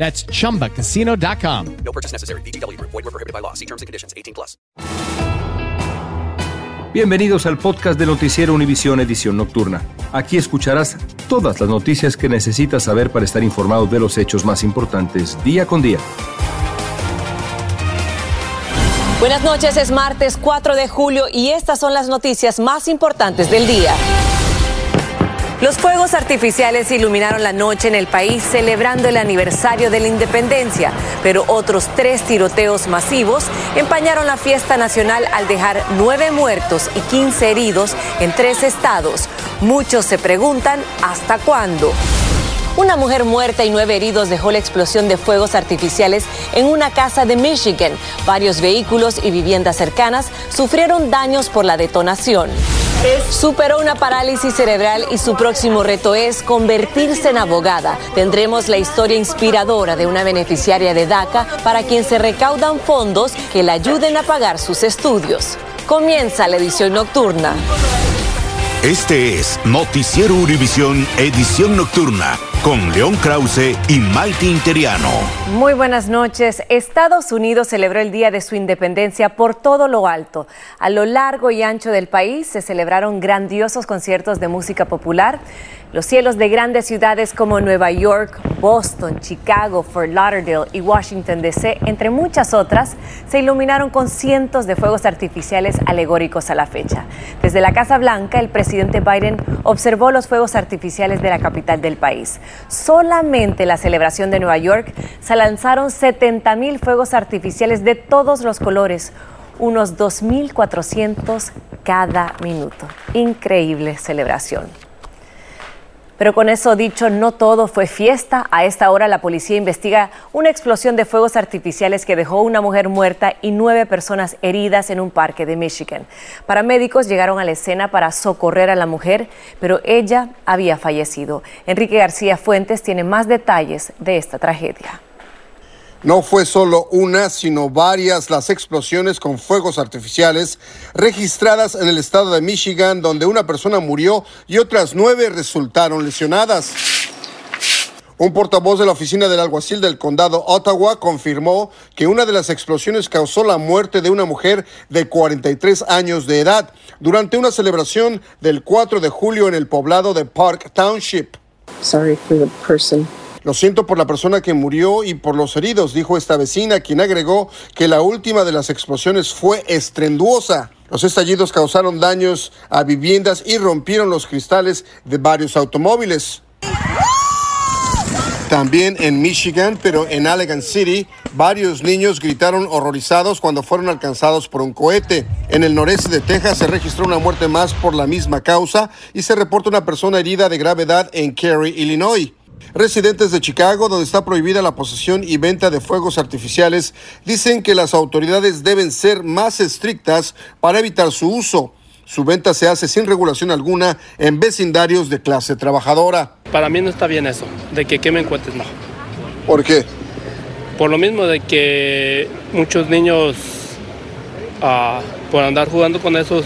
That's chumbacasino.com. No purchase necessary. VGW Group. Void were prohibited by law. See terms and conditions. 18 plus. Bienvenidos al podcast de Noticiero Univisión Edición Nocturna. Aquí escucharás todas las noticias que necesitas saber para estar informado de los hechos más importantes día con día. Buenas noches, es martes 4 de julio y estas son las noticias más importantes del día. Los fuegos artificiales iluminaron la noche en el país celebrando el aniversario de la independencia, pero otros tres tiroteos masivos empañaron la fiesta nacional al dejar nueve muertos y 15 heridos en tres estados. Muchos se preguntan hasta cuándo. Una mujer muerta y nueve heridos dejó la explosión de fuegos artificiales en una casa de Michigan. Varios vehículos y viviendas cercanas sufrieron daños por la detonación. Superó una parálisis cerebral y su próximo reto es convertirse en abogada. Tendremos la historia inspiradora de una beneficiaria de DACA para quien se recaudan fondos que le ayuden a pagar sus estudios. Comienza la edición nocturna. Este es Noticiero Univisión Edición Nocturna con León Krause y Maite Interiano. Muy buenas noches. Estados Unidos celebró el Día de su Independencia por todo lo alto. A lo largo y ancho del país se celebraron grandiosos conciertos de música popular. Los cielos de grandes ciudades como Nueva York, Boston, Chicago, Fort Lauderdale y Washington, D.C., entre muchas otras, se iluminaron con cientos de fuegos artificiales alegóricos a la fecha. Desde la Casa Blanca, el presidente Biden observó los fuegos artificiales de la capital del país. Solamente la celebración de Nueva York se lanzaron 70 mil fuegos artificiales de todos los colores, unos 2.400 cada minuto. Increíble celebración. Pero con eso dicho, no todo fue fiesta. A esta hora la policía investiga una explosión de fuegos artificiales que dejó una mujer muerta y nueve personas heridas en un parque de Michigan. Paramédicos llegaron a la escena para socorrer a la mujer, pero ella había fallecido. Enrique García Fuentes tiene más detalles de esta tragedia. No fue solo una, sino varias las explosiones con fuegos artificiales registradas en el estado de Michigan, donde una persona murió y otras nueve resultaron lesionadas. Un portavoz de la oficina del alguacil del condado Ottawa confirmó que una de las explosiones causó la muerte de una mujer de 43 años de edad durante una celebración del 4 de julio en el poblado de Park Township. Sorry for the person lo siento por la persona que murió y por los heridos, dijo esta vecina, quien agregó que la última de las explosiones fue estrenduosa. Los estallidos causaron daños a viviendas y rompieron los cristales de varios automóviles. También en Michigan, pero en Allegan City, varios niños gritaron horrorizados cuando fueron alcanzados por un cohete. En el noreste de Texas se registró una muerte más por la misma causa y se reporta una persona herida de gravedad en Cary, Illinois. Residentes de Chicago, donde está prohibida la posesión y venta de fuegos artificiales, dicen que las autoridades deben ser más estrictas para evitar su uso. Su venta se hace sin regulación alguna en vecindarios de clase trabajadora. Para mí no está bien eso, de que quemen cohetes, no. ¿Por qué? Por lo mismo de que muchos niños, ah, por andar jugando con esos,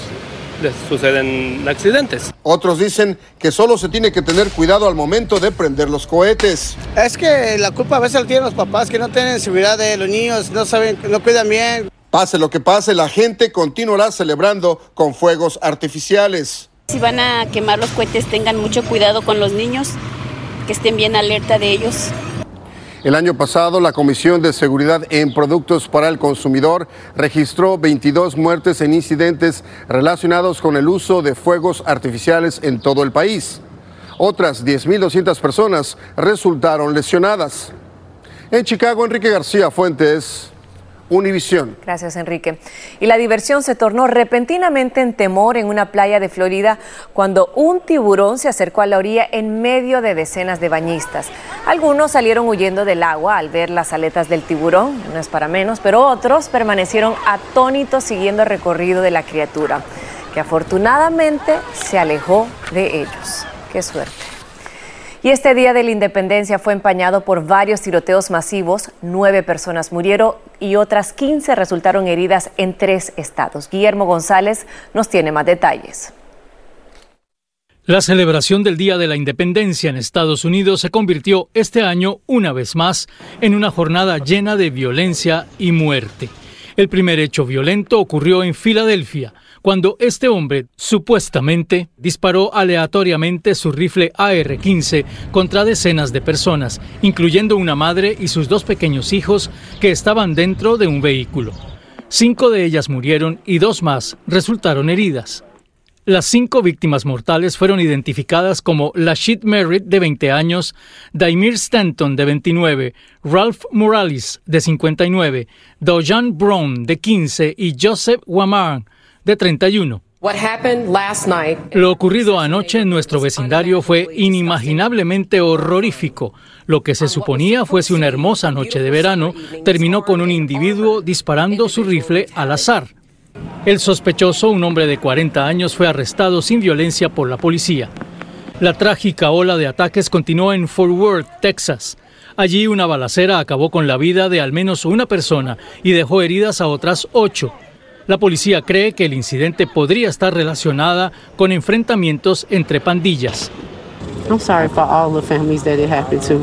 suceden accidentes. Otros dicen que solo se tiene que tener cuidado al momento de prender los cohetes. Es que la culpa a veces la tienen los papás que no tienen seguridad de los niños, no saben, no cuidan bien. Pase lo que pase, la gente continuará celebrando con fuegos artificiales. Si van a quemar los cohetes, tengan mucho cuidado con los niños, que estén bien alerta de ellos. El año pasado, la Comisión de Seguridad en Productos para el Consumidor registró 22 muertes en incidentes relacionados con el uso de fuegos artificiales en todo el país. Otras 10.200 personas resultaron lesionadas. En Chicago, Enrique García Fuentes, Univisión. Gracias, Enrique. Y la diversión se tornó repentinamente en temor en una playa de Florida cuando un tiburón se acercó a la orilla en medio de decenas de bañistas. Algunos salieron huyendo del agua al ver las aletas del tiburón, no es para menos, pero otros permanecieron atónitos siguiendo el recorrido de la criatura, que afortunadamente se alejó de ellos. Qué suerte. Y este día de la independencia fue empañado por varios tiroteos masivos. Nueve personas murieron y otras 15 resultaron heridas en tres estados. Guillermo González nos tiene más detalles. La celebración del Día de la Independencia en Estados Unidos se convirtió este año, una vez más, en una jornada llena de violencia y muerte. El primer hecho violento ocurrió en Filadelfia, cuando este hombre supuestamente disparó aleatoriamente su rifle AR-15 contra decenas de personas, incluyendo una madre y sus dos pequeños hijos que estaban dentro de un vehículo. Cinco de ellas murieron y dos más resultaron heridas. Las cinco víctimas mortales fueron identificadas como Lashit Merritt, de 20 años, Daimir Stanton, de 29, Ralph Morales, de 59, Dojan Brown, de 15 y Joseph Wamar, de 31. Lo ocurrido anoche en nuestro vecindario fue inimaginablemente horrorífico. Lo que se suponía fuese una hermosa noche de verano terminó con un individuo disparando su rifle al azar. El sospechoso, un hombre de 40 años, fue arrestado sin violencia por la policía. La trágica ola de ataques continuó en Fort Worth, Texas. Allí una balacera acabó con la vida de al menos una persona y dejó heridas a otras ocho. La policía cree que el incidente podría estar relacionada con enfrentamientos entre pandillas. I'm sorry for all the families that it happened to.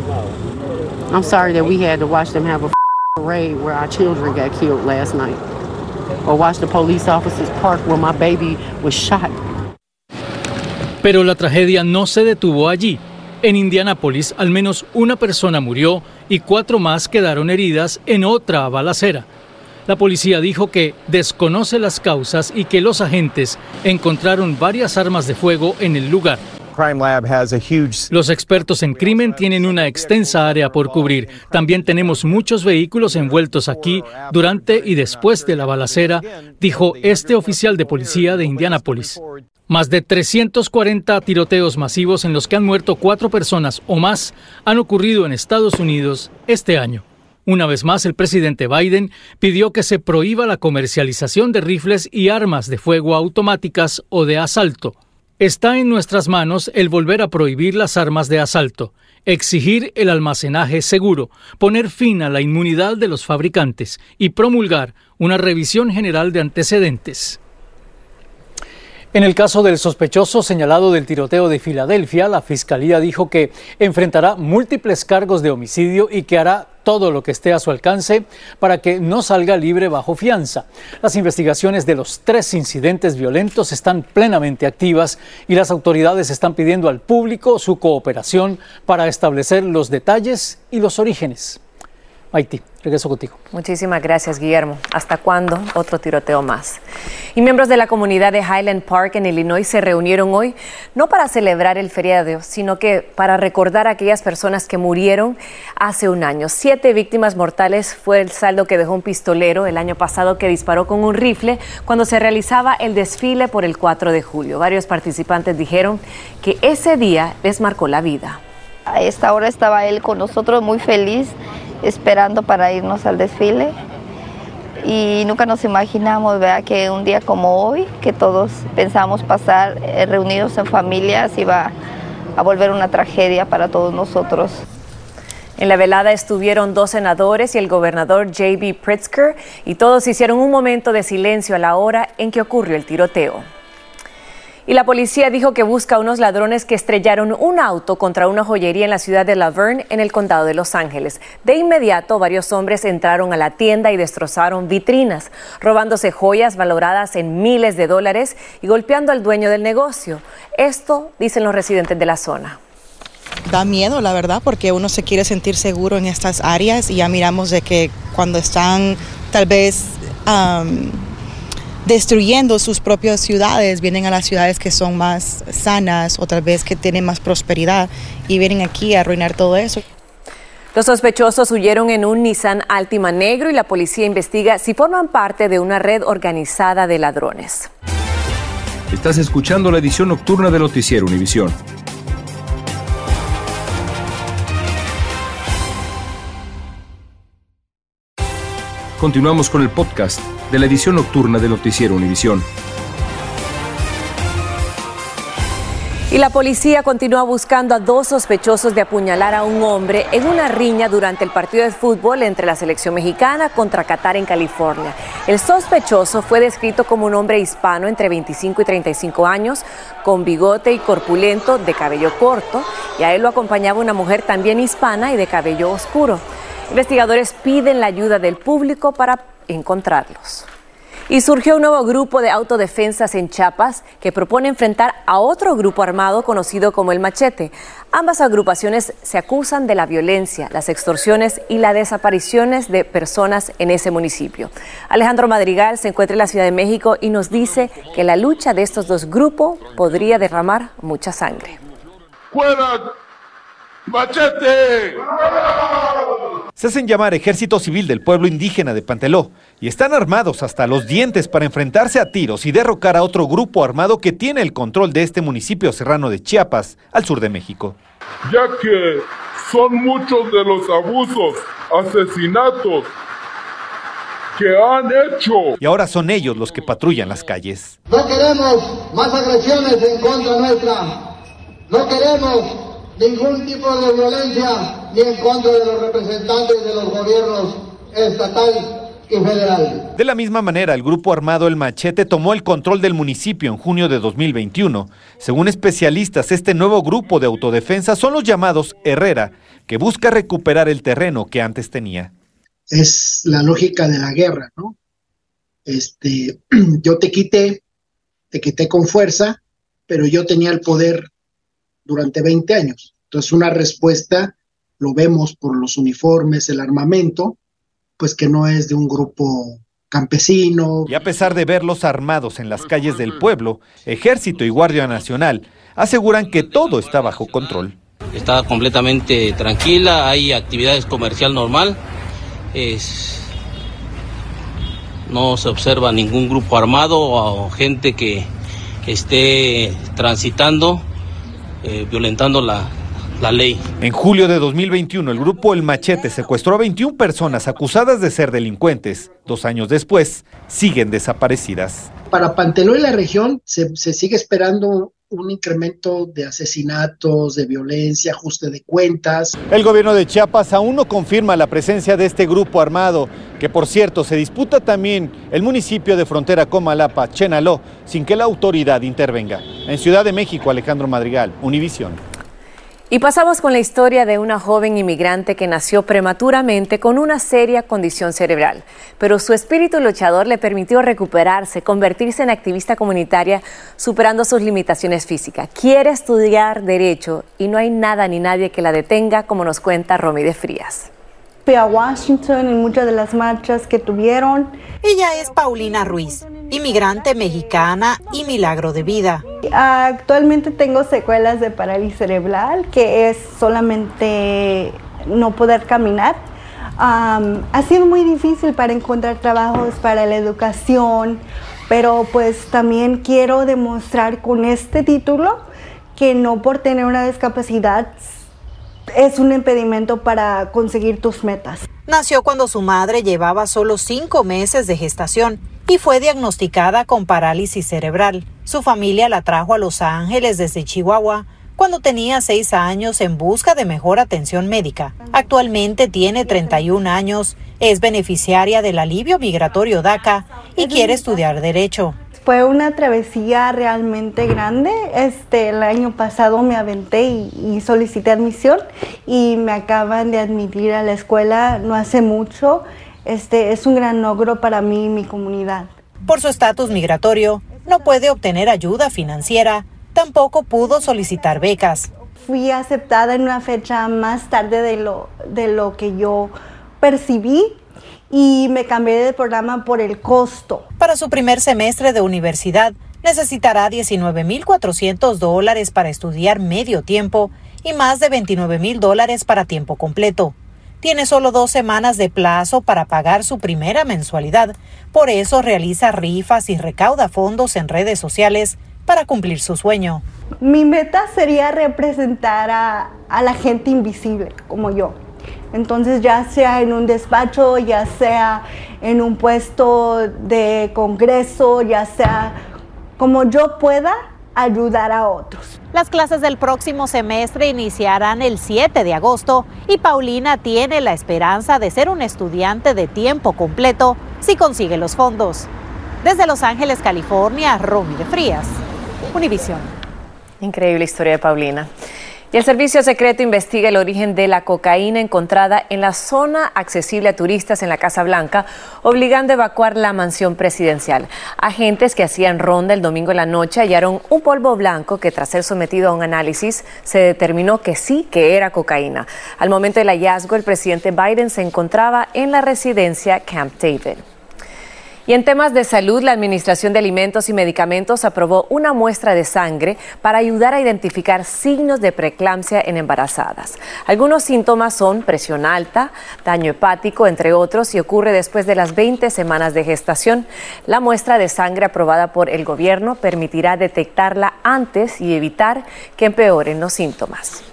I'm sorry that we had to watch them have a parade where our children got killed last night. Or watch the police officers park where my baby was shot. Pero la tragedia no se detuvo allí. En Indianápolis, al menos una persona murió y cuatro más quedaron heridas en otra balacera. La policía dijo que desconoce las causas y que los agentes encontraron varias armas de fuego en el lugar. Los expertos en crimen tienen una extensa área por cubrir. También tenemos muchos vehículos envueltos aquí durante y después de la balacera, dijo este oficial de policía de Indianápolis. Más de 340 tiroteos masivos en los que han muerto cuatro personas o más han ocurrido en Estados Unidos este año. Una vez más, el presidente Biden pidió que se prohíba la comercialización de rifles y armas de fuego automáticas o de asalto. Está en nuestras manos el volver a prohibir las armas de asalto, exigir el almacenaje seguro, poner fin a la inmunidad de los fabricantes y promulgar una revisión general de antecedentes. En el caso del sospechoso señalado del tiroteo de Filadelfia, la fiscalía dijo que enfrentará múltiples cargos de homicidio y que hará todo lo que esté a su alcance para que no salga libre bajo fianza. Las investigaciones de los tres incidentes violentos están plenamente activas y las autoridades están pidiendo al público su cooperación para establecer los detalles y los orígenes. Haití. Regreso contigo. Muchísimas gracias, Guillermo. ¿Hasta cuándo otro tiroteo más? Y miembros de la comunidad de Highland Park en Illinois se reunieron hoy no para celebrar el feriado, sino que para recordar a aquellas personas que murieron hace un año. Siete víctimas mortales fue el saldo que dejó un pistolero el año pasado que disparó con un rifle cuando se realizaba el desfile por el 4 de julio. Varios participantes dijeron que ese día les marcó la vida. A esta hora estaba él con nosotros muy feliz esperando para irnos al desfile y nunca nos imaginamos ¿verdad? que un día como hoy, que todos pensamos pasar eh, reunidos en familias, iba a volver una tragedia para todos nosotros. En la velada estuvieron dos senadores y el gobernador J.B. Pritzker y todos hicieron un momento de silencio a la hora en que ocurrió el tiroteo. Y la policía dijo que busca a unos ladrones que estrellaron un auto contra una joyería en la ciudad de Laverne, en el condado de Los Ángeles. De inmediato, varios hombres entraron a la tienda y destrozaron vitrinas, robándose joyas valoradas en miles de dólares y golpeando al dueño del negocio. Esto dicen los residentes de la zona. da miedo, la verdad, porque uno se quiere sentir seguro en estas áreas y ya miramos de que cuando están tal vez destruyendo sus propias ciudades, vienen a las ciudades que son más sanas o tal vez que tienen más prosperidad y vienen aquí a arruinar todo eso. Los sospechosos huyeron en un Nissan Altima negro y la policía investiga si forman parte de una red organizada de ladrones. Estás escuchando la edición nocturna de Noticiero Univisión. Continuamos con el podcast de la edición nocturna de Noticiero Univisión. Y la policía continúa buscando a dos sospechosos de apuñalar a un hombre en una riña durante el partido de fútbol entre la selección mexicana contra Qatar en California. El sospechoso fue descrito como un hombre hispano entre 25 y 35 años, con bigote y corpulento, de cabello corto, y a él lo acompañaba una mujer también hispana y de cabello oscuro. Investigadores piden la ayuda del público para encontrarlos. Y surgió un nuevo grupo de autodefensas en Chiapas que propone enfrentar a otro grupo armado conocido como el Machete. Ambas agrupaciones se acusan de la violencia, las extorsiones y las desapariciones de personas en ese municipio. Alejandro Madrigal se encuentra en la Ciudad de México y nos dice que la lucha de estos dos grupos podría derramar mucha sangre. ¡Machete! Se hacen llamar Ejército Civil del Pueblo Indígena de Panteló y están armados hasta los dientes para enfrentarse a tiros y derrocar a otro grupo armado que tiene el control de este municipio serrano de Chiapas, al sur de México. Ya que son muchos de los abusos, asesinatos que han hecho. Y ahora son ellos los que patrullan las calles. No queremos más agresiones en contra nuestra. No queremos ningún tipo de violencia ni en contra de los representantes de los gobiernos estatal y federal. De la misma manera, el grupo armado El Machete tomó el control del municipio en junio de 2021. Según especialistas, este nuevo grupo de autodefensa son los llamados Herrera, que busca recuperar el terreno que antes tenía. Es la lógica de la guerra, ¿no? Este, yo te quité, te quité con fuerza, pero yo tenía el poder durante 20 años. Entonces, una respuesta, lo vemos por los uniformes, el armamento, pues que no es de un grupo campesino. Y a pesar de verlos armados en las calles del pueblo, Ejército y Guardia Nacional aseguran que todo está bajo control. Está completamente tranquila, hay actividades comercial normal, no se observa ningún grupo armado o gente que esté transitando eh, violentando la, la ley. En julio de 2021, el grupo El Machete secuestró a 21 personas acusadas de ser delincuentes. Dos años después, siguen desaparecidas. Para Panteló y la región se, se sigue esperando un incremento de asesinatos, de violencia, ajuste de cuentas. El gobierno de Chiapas aún no confirma la presencia de este grupo armado, que por cierto se disputa también el municipio de frontera con Malapa, Chenaló, sin que la autoridad intervenga. En Ciudad de México, Alejandro Madrigal, Univisión. Y pasamos con la historia de una joven inmigrante que nació prematuramente con una seria condición cerebral, pero su espíritu luchador le permitió recuperarse, convertirse en activista comunitaria, superando sus limitaciones físicas. Quiere estudiar derecho y no hay nada ni nadie que la detenga, como nos cuenta Romy de Frías. Fui a Washington en muchas de las marchas que tuvieron. Ella es Paulina Ruiz, inmigrante mexicana y milagro de vida. Actualmente tengo secuelas de parálisis cerebral, que es solamente no poder caminar. ha sido muy difícil para encontrar trabajos para la educación, pero pues también quiero demostrar con este título que no por tener una discapacidad es un impedimento para conseguir tus metas. Nació cuando su madre llevaba solo cinco meses de gestación y fue diagnosticada con parálisis cerebral. Su familia la trajo a Los Ángeles desde Chihuahua cuando tenía seis años en busca de mejor atención médica. Actualmente tiene 31 años, es beneficiaria del alivio migratorio DACA y quiere estudiar derecho. Fue una travesía realmente grande. Este, el año pasado me aventé y, solicité admisión y me acaban de admitir a la escuela no hace mucho. Este, es un gran logro para mí y mi comunidad. Por su estatus migratorio, no puede obtener ayuda financiera, tampoco pudo solicitar becas. fui aceptada en una fecha más tarde de lo, de lo que yo percibí y me cambié de programa por el costo. Para su primer semestre de universidad, necesitará 19.400 dólares para estudiar medio tiempo y más de 29.000 dólares para tiempo completo. Tiene solo dos semanas de plazo para pagar su primera mensualidad, por eso realiza rifas y recauda fondos en redes sociales para cumplir su sueño. Mi meta sería representar a, a la gente invisible como yo. Entonces, ya sea en un despacho, ya sea en un puesto de congreso, ya sea como yo pueda ayudar a otros. Las clases del próximo semestre iniciarán el 7 de agosto y Paulina tiene la esperanza de ser un estudiante de tiempo completo si consigue los fondos. Desde Los Ángeles, California, Romy de Frías, Univisión. Increíble historia de Paulina. Y el Servicio Secreto investiga el origen de la cocaína encontrada en la zona accesible a turistas en la Casa Blanca, obligando a evacuar la mansión presidencial. Agentes que hacían ronda el domingo en la noche hallaron un polvo blanco que tras ser sometido a un análisis se determinó que sí que era cocaína. Al momento del hallazgo, el presidente Biden se encontraba en la residencia Camp David. Y en temas de salud, la Administración de Alimentos y Medicamentos aprobó una muestra de sangre para ayudar a identificar signos de preeclampsia en embarazadas. Algunos síntomas son presión alta, daño hepático, entre otros, y ocurre después de las 20 semanas de gestación. La muestra de sangre aprobada por el gobierno permitirá detectarla antes y evitar que empeoren los síntomas.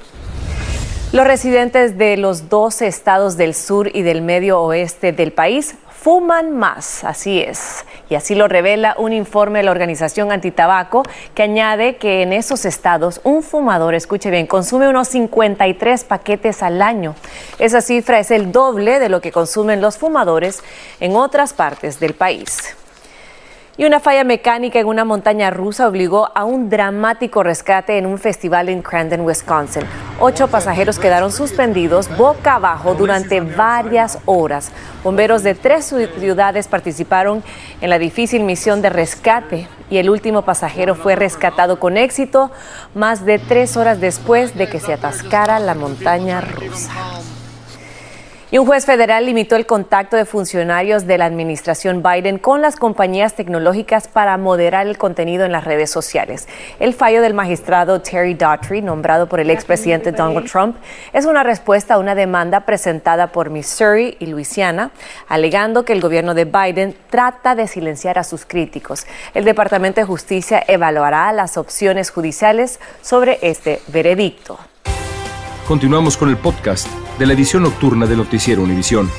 Los residentes de los 12 estados del sur y del medio oeste del país fuman más, así es. Y así lo revela un informe de la organización Antitabaco que añade que en esos estados un fumador, escuche bien, consume unos 53 paquetes al año. Esa cifra es el doble de lo que consumen los fumadores en otras partes del país. Y una falla mecánica en una montaña rusa obligó a un dramático rescate en un festival en Crandon, Wisconsin. Ocho pasajeros quedaron suspendidos boca abajo durante varias horas. Bomberos de tres ciudades participaron en la difícil misión de rescate y el último pasajero fue rescatado con éxito más de tres horas después de que se atascara la montaña rusa. Y un juez federal limitó el contacto de funcionarios de la administración Biden con las compañías tecnológicas para moderar el contenido en las redes sociales. El fallo del magistrado Terry Daughtry, nombrado por el expresidente Donald Trump, es una respuesta a una demanda presentada por Missouri y Luisiana, alegando que el gobierno de Biden trata de silenciar a sus críticos. El Departamento de Justicia evaluará las opciones judiciales sobre este veredicto. Continuamos con el podcast de la edición nocturna de Noticiero Univisión.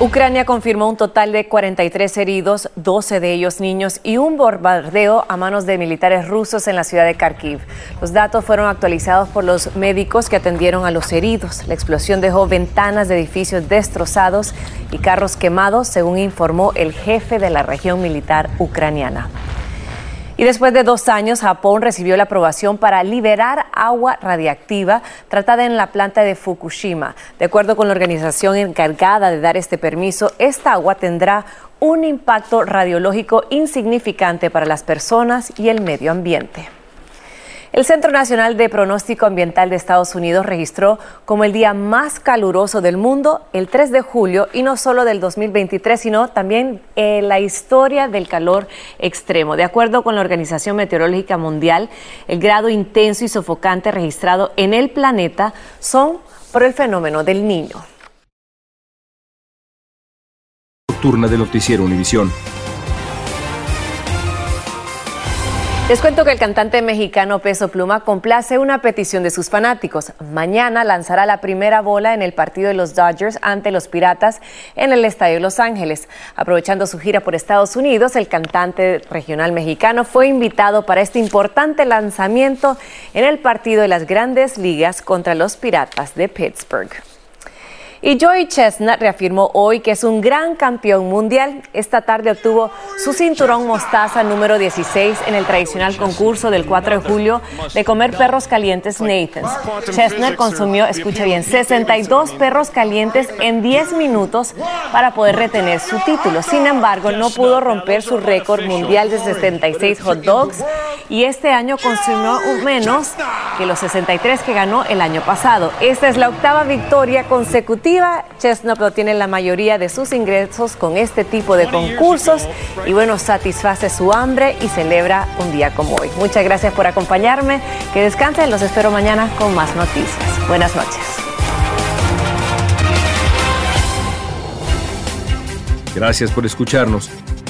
Ucrania confirmó un total de 43 heridos, 12 de ellos niños, y un bombardeo a manos de militares rusos en la ciudad de Kharkiv. Los datos fueron actualizados por los médicos que atendieron a los heridos. La explosión dejó ventanas de edificios destrozados y carros quemados, según informó el jefe de la región militar ucraniana. Y después de dos años, Japón recibió la aprobación para liberar agua radiactiva tratada en la planta de Fukushima. De acuerdo con la organización encargada de dar este permiso, esta agua tendrá un impacto radiológico insignificante para las personas y el medio ambiente. El Centro Nacional de Pronóstico Ambiental de Estados Unidos registró como el día más caluroso del mundo el 3 de julio y no solo del 2023, sino también la historia del calor extremo. De acuerdo con la Organización Meteorológica Mundial, el grado intenso y sofocante registrado en el planeta son por el fenómeno del niño. Nocturna de Noticiero Univisión. Les cuento que el cantante mexicano Peso Pluma complace una petición de sus fanáticos. Mañana lanzará la primera bola en el partido de los Dodgers ante los Piratas en el Estadio de Los Ángeles. Aprovechando su gira por Estados Unidos, el cantante regional mexicano fue invitado para este importante lanzamiento en el partido de las grandes ligas contra los Piratas de Pittsburgh. Y Joey Chestnut reafirmó hoy que es un gran campeón mundial. Esta tarde obtuvo su cinturón mostaza número 16 en el tradicional concurso del 4 de julio de comer perros calientes Nathan's. Chestnut consumió, escucha bien, 62 perros calientes en 10 minutos para poder retener su título. Sin embargo, no pudo romper su récord mundial de 76 hot dogs y este año consumió menos que los 63 que ganó el año pasado. Esta es la octava victoria consecutiva. Chestnut obtiene la mayoría de sus ingresos con este tipo de concursos y bueno, satisface su hambre y celebra un día como hoy. Muchas gracias por acompañarme. Que descansen. Los espero mañana con más noticias. Buenas noches. Gracias por escucharnos.